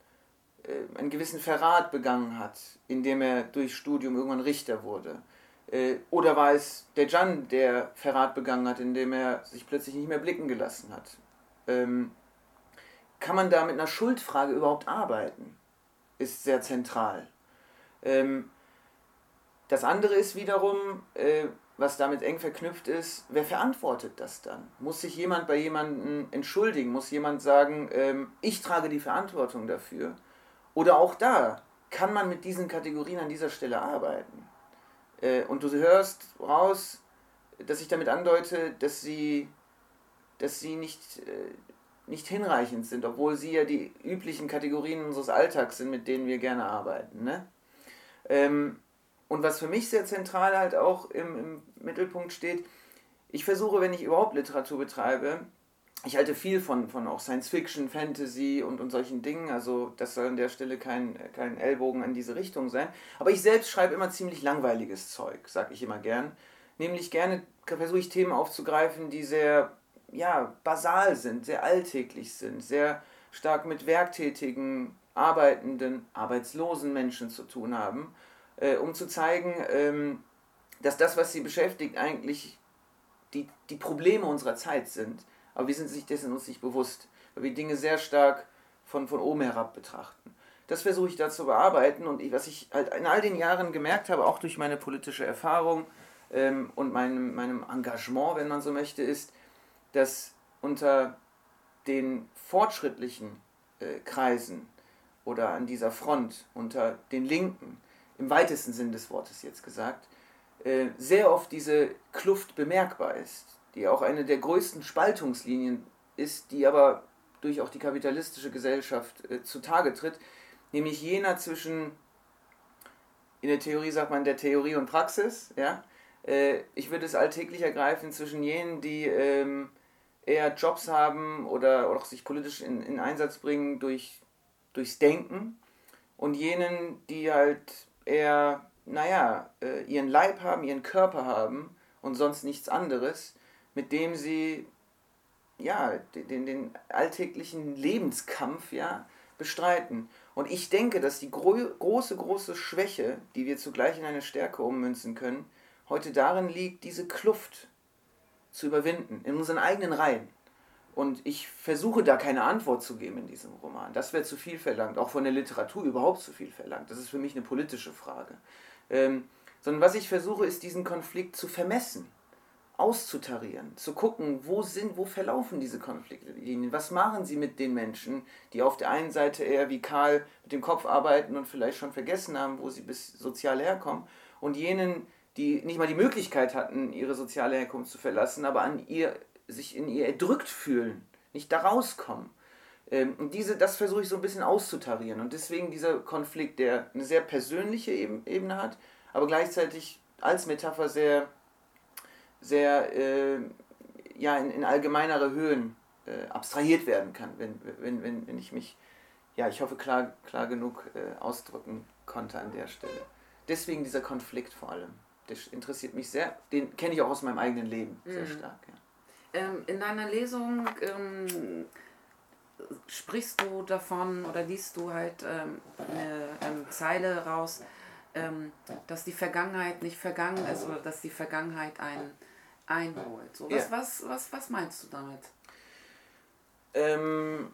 äh, einen gewissen Verrat begangen hat, indem er durch Studium irgendwann Richter wurde. Äh, oder war es der Jan, der Verrat begangen hat, indem er sich plötzlich nicht mehr blicken gelassen hat. Ähm, kann man da mit einer Schuldfrage überhaupt arbeiten? Ist sehr zentral. Ähm, das andere ist wiederum, äh, was damit eng verknüpft ist, wer verantwortet das dann? Muss sich jemand bei jemandem entschuldigen? Muss jemand sagen, ähm, ich trage die Verantwortung dafür? Oder auch da, kann man mit diesen Kategorien an dieser Stelle arbeiten? Äh, und du hörst raus, dass ich damit andeute, dass sie, dass sie nicht, äh, nicht hinreichend sind, obwohl sie ja die üblichen Kategorien unseres Alltags sind, mit denen wir gerne arbeiten. Ne? Ähm, und was für mich sehr zentral halt auch im, im Mittelpunkt steht, ich versuche, wenn ich überhaupt Literatur betreibe, ich halte viel von, von auch Science Fiction, Fantasy und, und solchen Dingen, also das soll an der Stelle kein, kein Ellbogen in diese Richtung sein. Aber ich selbst schreibe immer ziemlich langweiliges Zeug, sag ich immer gern. Nämlich gerne versuche ich Themen aufzugreifen, die sehr ja, basal sind, sehr alltäglich sind, sehr stark mit werktätigen, arbeitenden, arbeitslosen Menschen zu tun haben äh, um zu zeigen, ähm, dass das, was sie beschäftigt, eigentlich die, die Probleme unserer Zeit sind. Aber wir sind sich dessen uns nicht bewusst, weil wir Dinge sehr stark von, von oben herab betrachten. Das versuche ich da zu bearbeiten und ich, was ich halt in all den Jahren gemerkt habe, auch durch meine politische Erfahrung ähm, und meinem, meinem Engagement, wenn man so möchte, ist, dass unter den fortschrittlichen äh, Kreisen oder an dieser Front unter den Linken, im weitesten Sinn des Wortes jetzt gesagt, äh, sehr oft diese Kluft bemerkbar ist, die auch eine der größten Spaltungslinien ist, die aber durch auch die kapitalistische Gesellschaft äh, zutage tritt, nämlich jener zwischen, in der Theorie sagt man der Theorie und Praxis, ja, äh, ich würde es alltäglich ergreifen zwischen jenen, die ähm, eher Jobs haben oder, oder auch sich politisch in, in Einsatz bringen durch, durchs Denken und jenen, die halt eher, naja, äh, ihren Leib haben, ihren Körper haben und sonst nichts anderes, mit dem sie ja, den, den alltäglichen Lebenskampf ja, bestreiten. Und ich denke, dass die gro große, große Schwäche, die wir zugleich in eine Stärke ummünzen können, heute darin liegt, diese Kluft zu überwinden, in unseren eigenen Reihen. Und ich versuche da keine Antwort zu geben in diesem Roman. Das wäre zu viel verlangt, auch von der Literatur überhaupt zu viel verlangt. Das ist für mich eine politische Frage. Ähm, sondern was ich versuche, ist diesen Konflikt zu vermessen, auszutarieren, zu gucken, wo sind, wo verlaufen diese Konfliktlinien, was machen sie mit den Menschen, die auf der einen Seite eher wie Karl mit dem Kopf arbeiten und vielleicht schon vergessen haben, wo sie bis sozial herkommen, und jenen, die nicht mal die Möglichkeit hatten, ihre soziale Herkunft zu verlassen, aber an ihr, sich in ihr erdrückt fühlen, nicht da rauskommen. Ähm, und diese, das versuche ich so ein bisschen auszutarieren. Und deswegen dieser Konflikt, der eine sehr persönliche Ebene hat, aber gleichzeitig als Metapher sehr, sehr äh, ja, in, in allgemeinere Höhen äh, abstrahiert werden kann, wenn, wenn, wenn, wenn ich mich, ja, ich hoffe, klar, klar genug äh, ausdrücken konnte an der Stelle. Deswegen dieser Konflikt vor allem das interessiert mich sehr. Den kenne ich auch aus meinem eigenen Leben sehr mhm. stark. Ja. Ähm, in deiner Lesung ähm, sprichst du davon oder liest du halt ähm, eine, eine, Zeile raus, ähm, dass die Vergangenheit nicht vergangen ist oder dass die Vergangenheit einen einholt. So, was, ja. was, was, was meinst du damit? Ähm,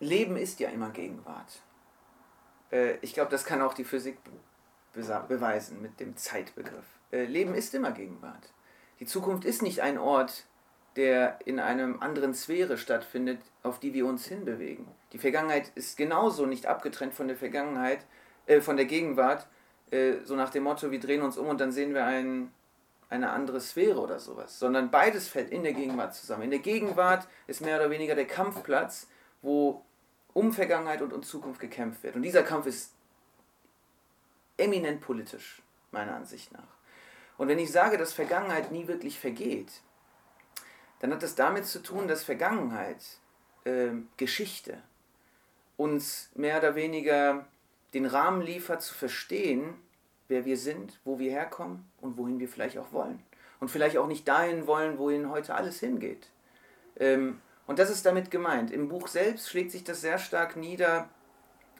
Leben ist ja immer Gegenwart. Äh, ich glaube, das kann auch die Physik beweisen mit dem Zeitbegriff. Äh, Leben ist immer Gegenwart. Die Zukunft ist nicht ein Ort, der in einer anderen Sphäre stattfindet, auf die wir uns hinbewegen. Die Vergangenheit ist genauso nicht abgetrennt von der Vergangenheit, äh, von der Gegenwart, äh, so nach dem Motto, wir drehen uns um und dann sehen wir ein, eine andere Sphäre oder sowas, sondern beides fällt in der Gegenwart zusammen. In der Gegenwart ist mehr oder weniger der Kampfplatz, wo um Vergangenheit und um Zukunft gekämpft wird. Und dieser Kampf ist eminent politisch, meiner Ansicht nach. Und wenn ich sage, dass Vergangenheit nie wirklich vergeht, dann hat das damit zu tun, dass Vergangenheit, äh, Geschichte, uns mehr oder weniger den Rahmen liefert zu verstehen, wer wir sind, wo wir herkommen und wohin wir vielleicht auch wollen. Und vielleicht auch nicht dahin wollen, wohin heute alles hingeht. Ähm, und das ist damit gemeint. Im Buch selbst schlägt sich das sehr stark nieder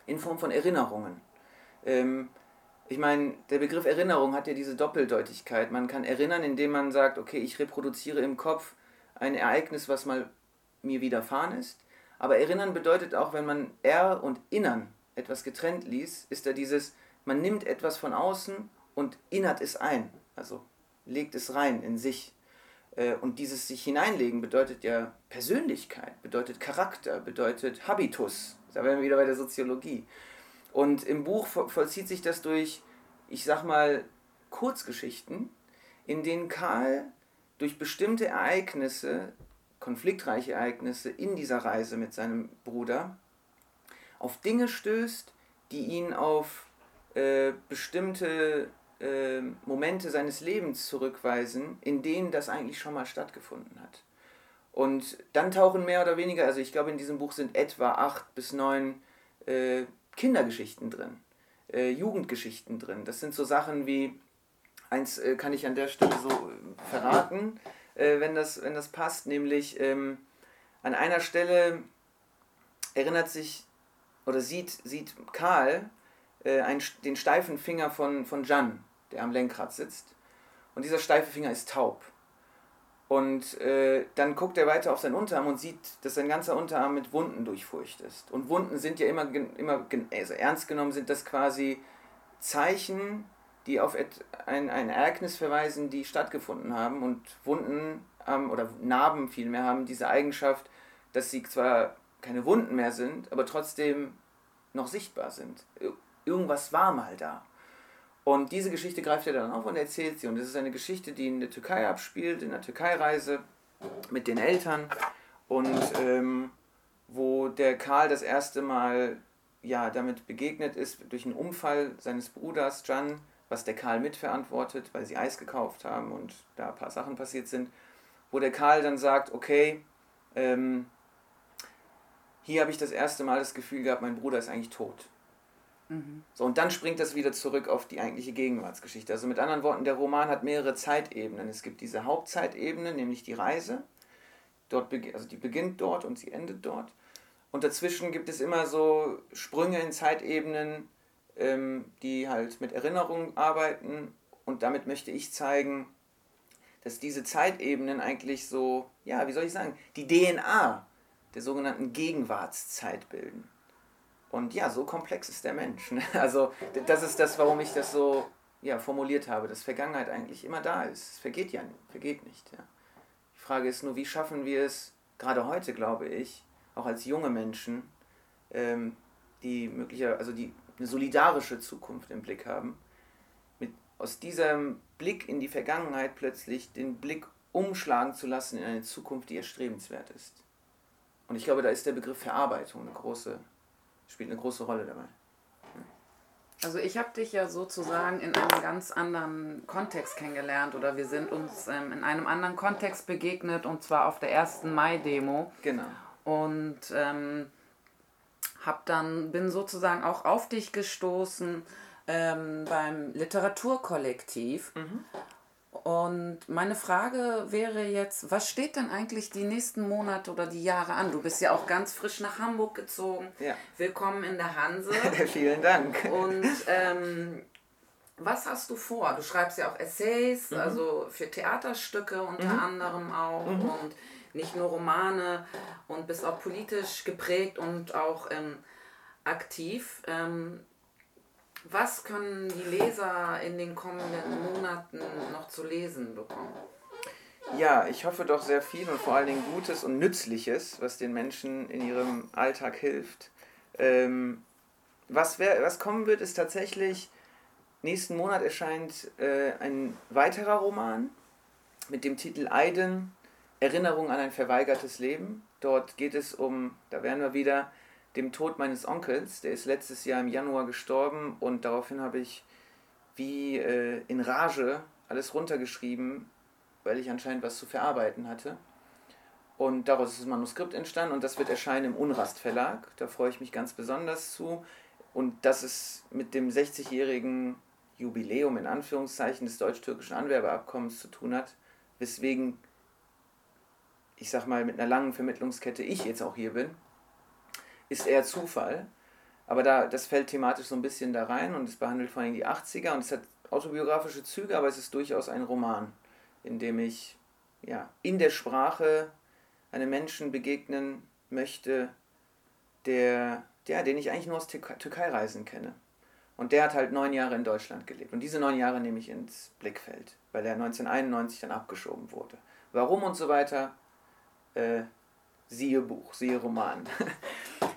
in Form von Erinnerungen. Ähm, ich meine, der Begriff Erinnerung hat ja diese Doppeldeutigkeit. Man kann erinnern, indem man sagt, okay, ich reproduziere im Kopf ein Ereignis, was mal mir widerfahren ist. Aber erinnern bedeutet auch, wenn man er und innern etwas getrennt ließ, ist da dieses, man nimmt etwas von außen und innert es ein. Also legt es rein in sich. Äh, und dieses sich hineinlegen bedeutet ja Persönlichkeit, bedeutet Charakter, bedeutet Habitus. Da wären wir wieder bei der Soziologie. Und im Buch vollzieht sich das durch, ich sag mal, Kurzgeschichten, in denen Karl durch bestimmte Ereignisse, konfliktreiche Ereignisse in dieser Reise mit seinem Bruder, auf Dinge stößt, die ihn auf äh, bestimmte äh, Momente seines Lebens zurückweisen, in denen das eigentlich schon mal stattgefunden hat. Und dann tauchen mehr oder weniger, also ich glaube in diesem Buch sind etwa acht bis neun äh, Kindergeschichten drin, äh, Jugendgeschichten drin. Das sind so Sachen wie, eins äh, kann ich an der Stelle so äh, verraten, äh, wenn, das, wenn das passt, nämlich ähm, an einer Stelle erinnert sich oder sieht, sieht Karl äh, ein, den steifen Finger von, von Jan, der am Lenkrad sitzt. Und dieser steife Finger ist taub. Und äh, dann guckt er weiter auf seinen Unterarm und sieht, dass sein ganzer Unterarm mit Wunden durchfurcht ist. Und Wunden sind ja immer, immer also ernst genommen, sind das quasi Zeichen, die auf ein, ein Ereignis verweisen, die stattgefunden haben. Und Wunden haben, oder Narben vielmehr haben diese Eigenschaft, dass sie zwar keine Wunden mehr sind, aber trotzdem noch sichtbar sind. Irgendwas war mal da. Und diese Geschichte greift er dann auf und erzählt sie. Und es ist eine Geschichte, die in der Türkei abspielt, in der Türkei-Reise mit den Eltern. Und ähm, wo der Karl das erste Mal ja, damit begegnet ist, durch einen Unfall seines Bruders Can, was der Karl mitverantwortet, weil sie Eis gekauft haben und da ein paar Sachen passiert sind, wo der Karl dann sagt, okay, ähm, hier habe ich das erste Mal das Gefühl gehabt, mein Bruder ist eigentlich tot. So, und dann springt das wieder zurück auf die eigentliche Gegenwartsgeschichte. Also mit anderen Worten, der Roman hat mehrere Zeitebenen. Es gibt diese Hauptzeitebene, nämlich die Reise. Dort, also die beginnt dort und sie endet dort. Und dazwischen gibt es immer so Sprünge in Zeitebenen, ähm, die halt mit Erinnerung arbeiten. Und damit möchte ich zeigen, dass diese Zeitebenen eigentlich so, ja, wie soll ich sagen, die DNA der sogenannten Gegenwartszeit bilden. Und ja, so komplex ist der Mensch. Ne? Also das ist das, warum ich das so ja, formuliert habe, dass Vergangenheit eigentlich immer da ist. Es vergeht ja nicht, vergeht nicht. Ja. Die Frage ist nur, wie schaffen wir es, gerade heute glaube ich, auch als junge Menschen, ähm, die möglicher, also die eine solidarische Zukunft im Blick haben, mit, aus diesem Blick in die Vergangenheit plötzlich den Blick umschlagen zu lassen in eine Zukunft, die erstrebenswert ist. Und ich glaube, da ist der Begriff Verarbeitung eine große spielt eine große Rolle dabei. Also ich habe dich ja sozusagen in einem ganz anderen Kontext kennengelernt oder wir sind uns ähm, in einem anderen Kontext begegnet und zwar auf der ersten Mai-Demo. Genau. Und ähm, hab dann bin sozusagen auch auf dich gestoßen ähm, beim Literaturkollektiv. Mhm. Und meine Frage wäre jetzt, was steht denn eigentlich die nächsten Monate oder die Jahre an? Du bist ja auch ganz frisch nach Hamburg gezogen. Ja. Willkommen in der Hanse. Vielen Dank. Und ähm, was hast du vor? Du schreibst ja auch Essays, mhm. also für Theaterstücke unter mhm. anderem auch mhm. und nicht nur Romane und bist auch politisch geprägt und auch ähm, aktiv. Ähm, was können die Leser in den kommenden Monaten noch zu lesen bekommen? Ja, ich hoffe doch sehr viel und vor allen Dingen Gutes und Nützliches, was den Menschen in ihrem Alltag hilft. Ähm, was, wär, was kommen wird, ist tatsächlich, nächsten Monat erscheint äh, ein weiterer Roman mit dem Titel Eiden, Erinnerung an ein verweigertes Leben. Dort geht es um, da werden wir wieder, dem Tod meines Onkels. Der ist letztes Jahr im Januar gestorben und daraufhin habe ich wie äh, in Rage alles runtergeschrieben, weil ich anscheinend was zu verarbeiten hatte. Und daraus ist das Manuskript entstanden und das wird erscheinen im Unrast Verlag. Da freue ich mich ganz besonders zu. Und dass es mit dem 60-jährigen Jubiläum in Anführungszeichen des deutsch-türkischen Anwerbeabkommens zu tun hat, weswegen ich sag mal mit einer langen Vermittlungskette ich jetzt auch hier bin ist eher Zufall. Aber da, das fällt thematisch so ein bisschen da rein und es behandelt vor allem die 80er und es hat autobiografische Züge, aber es ist durchaus ein Roman, in dem ich ja, in der Sprache einem Menschen begegnen möchte, der, der, den ich eigentlich nur aus Türkei-Reisen kenne. Und der hat halt neun Jahre in Deutschland gelebt. Und diese neun Jahre nehme ich ins Blickfeld, weil er 1991 dann abgeschoben wurde. Warum und so weiter, äh, siehe Buch, siehe Roman.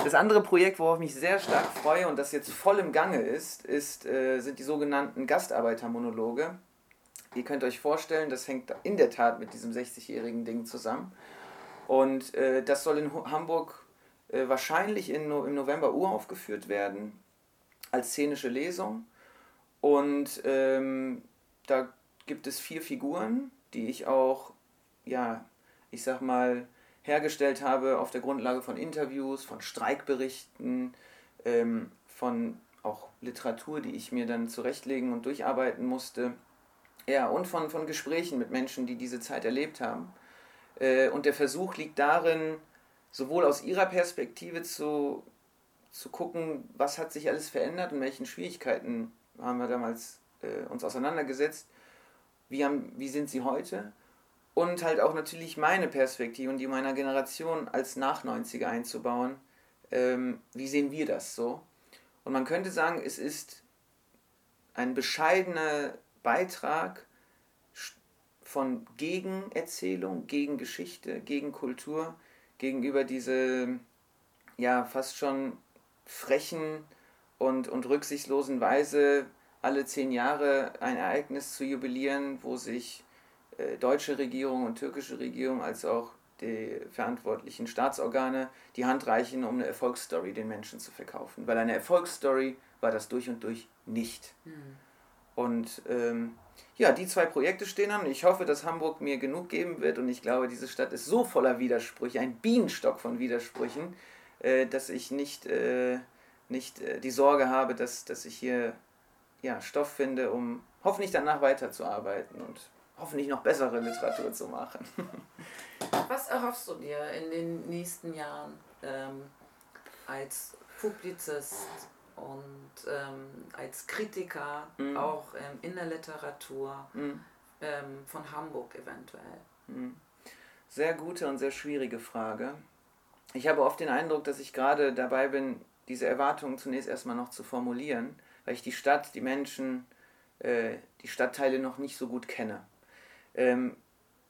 Das andere Projekt, worauf ich mich sehr stark freue und das jetzt voll im Gange ist, ist äh, sind die sogenannten Gastarbeitermonologe. Ihr könnt euch vorstellen, das hängt in der Tat mit diesem 60-jährigen Ding zusammen. Und äh, das soll in Hamburg äh, wahrscheinlich in, im November uraufgeführt werden, als szenische Lesung. Und ähm, da gibt es vier Figuren, die ich auch, ja, ich sag mal, hergestellt habe auf der Grundlage von Interviews, von Streikberichten, ähm, von auch Literatur, die ich mir dann zurechtlegen und durcharbeiten musste. Ja, und von, von Gesprächen mit Menschen, die diese Zeit erlebt haben. Äh, und der Versuch liegt darin, sowohl aus ihrer Perspektive zu, zu gucken, was hat sich alles verändert und welchen Schwierigkeiten haben wir damals äh, uns auseinandergesetzt, wie, haben, wie sind sie heute und halt auch natürlich meine Perspektive und die meiner Generation als Nach-90er einzubauen. Ähm, wie sehen wir das so? Und man könnte sagen, es ist ein bescheidener Beitrag von Gegenerzählung, gegen Geschichte, gegen Kultur, gegenüber diese ja fast schon frechen und, und rücksichtslosen Weise, alle zehn Jahre ein Ereignis zu jubilieren, wo sich deutsche Regierung und türkische Regierung als auch die verantwortlichen Staatsorgane die Hand reichen, um eine Erfolgsstory den Menschen zu verkaufen. Weil eine Erfolgsstory war das durch und durch nicht. Mhm. Und ähm, ja, die zwei Projekte stehen an. Ich hoffe, dass Hamburg mir genug geben wird. Und ich glaube, diese Stadt ist so voller Widersprüche, ein Bienenstock von Widersprüchen, äh, dass ich nicht, äh, nicht äh, die Sorge habe, dass, dass ich hier ja, Stoff finde, um hoffentlich danach weiterzuarbeiten und hoffentlich noch bessere Literatur zu machen. Was erhoffst du dir in den nächsten Jahren ähm, als Publizist und ähm, als Kritiker, mhm. auch ähm, in der Literatur mhm. Ähm, von Hamburg eventuell? Mhm. Sehr gute und sehr schwierige Frage. Ich habe oft den Eindruck, dass ich gerade dabei bin, diese Erwartungen zunächst erstmal noch zu formulieren, weil ich die Stadt, die Menschen, äh, die Stadtteile noch nicht so gut kenne. Ähm,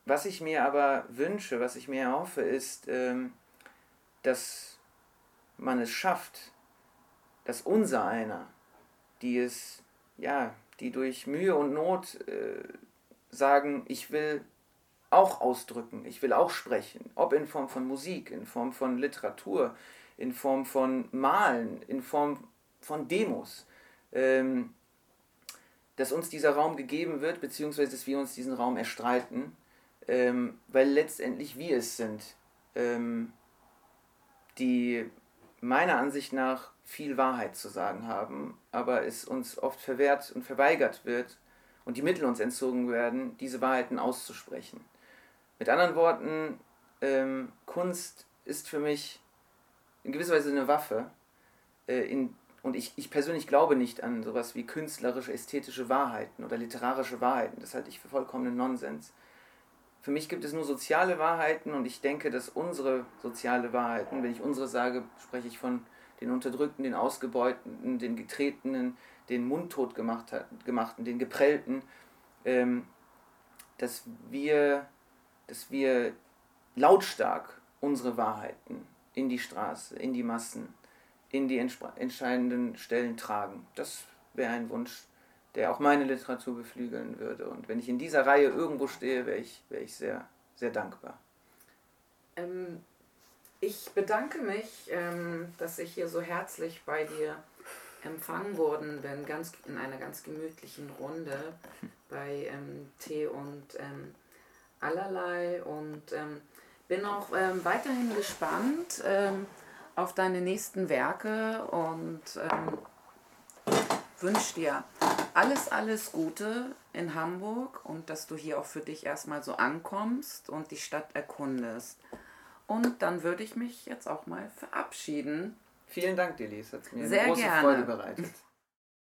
was ich mir aber wünsche, was ich mir erhoffe, ist, ähm, dass man es schafft, dass unser einer, die es, ja, die durch Mühe und Not äh, sagen, ich will auch ausdrücken, ich will auch sprechen, ob in Form von Musik, in Form von Literatur, in Form von Malen, in Form von Demos, ähm, dass uns dieser Raum gegeben wird, beziehungsweise dass wir uns diesen Raum erstreiten ähm, weil letztendlich wir es sind, ähm, die meiner Ansicht nach viel Wahrheit zu sagen haben, aber es uns oft verwehrt und verweigert wird und die Mittel uns entzogen werden, diese Wahrheiten auszusprechen. Mit anderen Worten, ähm, Kunst ist für mich in gewisser Weise eine Waffe. Äh, in, und ich, ich persönlich glaube nicht an sowas wie künstlerische, ästhetische Wahrheiten oder literarische Wahrheiten. Das halte ich für vollkommenen Nonsens. Für mich gibt es nur soziale Wahrheiten und ich denke, dass unsere soziale Wahrheiten, wenn ich unsere sage, spreche ich von den Unterdrückten, den Ausgebeuteten, den Getretenen, den Mundtot gemacht, gemachten, den Geprellten, ähm, dass, wir, dass wir lautstark unsere Wahrheiten in die Straße, in die Massen, in die entscheidenden Stellen tragen. Das wäre ein Wunsch, der auch meine Literatur beflügeln würde. Und wenn ich in dieser Reihe irgendwo stehe, wäre ich, wär ich sehr, sehr dankbar. Ähm, ich bedanke mich, ähm, dass ich hier so herzlich bei dir empfangen worden bin, ganz in einer ganz gemütlichen Runde bei ähm, Tee und ähm, allerlei und ähm, bin auch ähm, weiterhin gespannt auf deine nächsten Werke und wünsche dir alles, alles Gute in Hamburg und dass du hier auch für dich erstmal so ankommst und die Stadt erkundest. Und dann würde ich mich jetzt auch mal verabschieden. Vielen Dank, Delis. Hat mir Sehr eine große gerne. Freude bereitet.